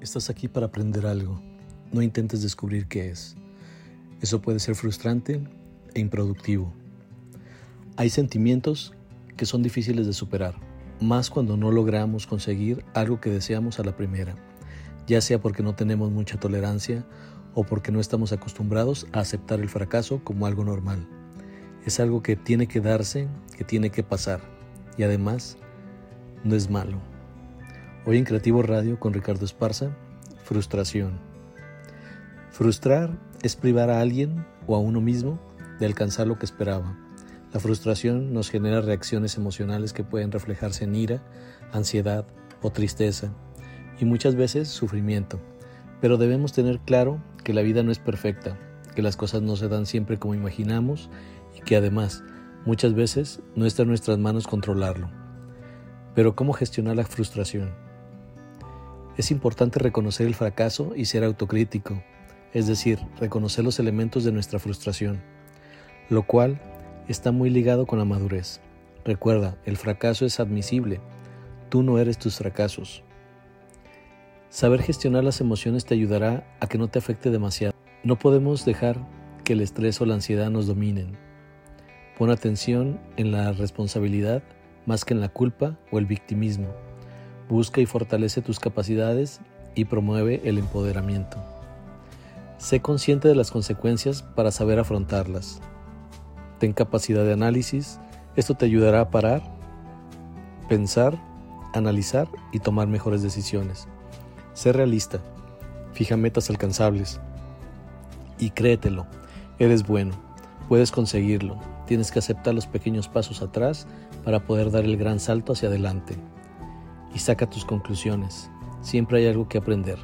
Estás aquí para aprender algo. No intentes descubrir qué es. Eso puede ser frustrante e improductivo. Hay sentimientos que son difíciles de superar, más cuando no logramos conseguir algo que deseamos a la primera, ya sea porque no tenemos mucha tolerancia o porque no estamos acostumbrados a aceptar el fracaso como algo normal. Es algo que tiene que darse, que tiene que pasar, y además no es malo. Hoy en Creativo Radio con Ricardo Esparza, frustración. Frustrar es privar a alguien o a uno mismo de alcanzar lo que esperaba. La frustración nos genera reacciones emocionales que pueden reflejarse en ira, ansiedad o tristeza y muchas veces sufrimiento. Pero debemos tener claro que la vida no es perfecta, que las cosas no se dan siempre como imaginamos y que además muchas veces no está en nuestras manos controlarlo. Pero ¿cómo gestionar la frustración? Es importante reconocer el fracaso y ser autocrítico, es decir, reconocer los elementos de nuestra frustración, lo cual está muy ligado con la madurez. Recuerda, el fracaso es admisible, tú no eres tus fracasos. Saber gestionar las emociones te ayudará a que no te afecte demasiado. No podemos dejar que el estrés o la ansiedad nos dominen. Pon atención en la responsabilidad más que en la culpa o el victimismo. Busca y fortalece tus capacidades y promueve el empoderamiento. Sé consciente de las consecuencias para saber afrontarlas. Ten capacidad de análisis. Esto te ayudará a parar, pensar, analizar y tomar mejores decisiones. Sé realista. Fija metas alcanzables. Y créetelo. Eres bueno. Puedes conseguirlo. Tienes que aceptar los pequeños pasos atrás para poder dar el gran salto hacia adelante saca tus conclusiones. Siempre hay algo que aprender.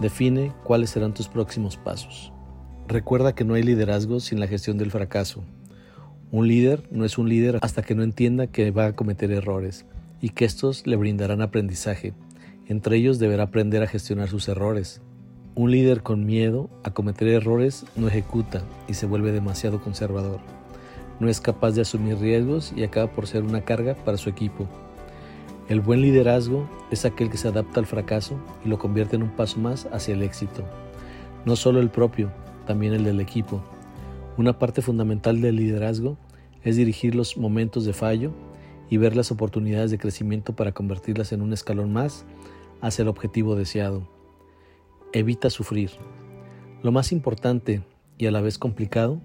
Define cuáles serán tus próximos pasos. Recuerda que no hay liderazgo sin la gestión del fracaso. Un líder no es un líder hasta que no entienda que va a cometer errores y que estos le brindarán aprendizaje. Entre ellos deberá aprender a gestionar sus errores. Un líder con miedo a cometer errores no ejecuta y se vuelve demasiado conservador. No es capaz de asumir riesgos y acaba por ser una carga para su equipo. El buen liderazgo es aquel que se adapta al fracaso y lo convierte en un paso más hacia el éxito. No solo el propio, también el del equipo. Una parte fundamental del liderazgo es dirigir los momentos de fallo y ver las oportunidades de crecimiento para convertirlas en un escalón más hacia el objetivo deseado. Evita sufrir. Lo más importante y a la vez complicado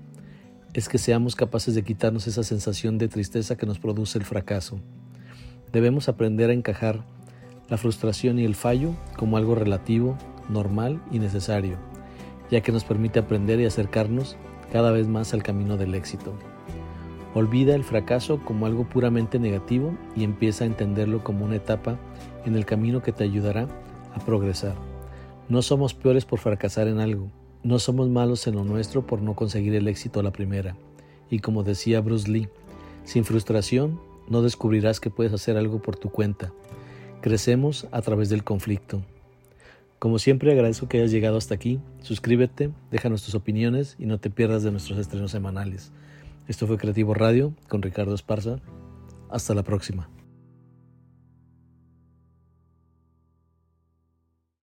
es que seamos capaces de quitarnos esa sensación de tristeza que nos produce el fracaso. Debemos aprender a encajar la frustración y el fallo como algo relativo, normal y necesario, ya que nos permite aprender y acercarnos cada vez más al camino del éxito. Olvida el fracaso como algo puramente negativo y empieza a entenderlo como una etapa en el camino que te ayudará a progresar. No somos peores por fracasar en algo, no somos malos en lo nuestro por no conseguir el éxito a la primera. Y como decía Bruce Lee, sin frustración no descubrirás que puedes hacer algo por tu cuenta. Crecemos a través del conflicto. Como siempre agradezco que hayas llegado hasta aquí. Suscríbete, déjanos tus opiniones y no te pierdas de nuestros estrenos semanales. Esto fue Creativo Radio con Ricardo Esparza. Hasta la próxima.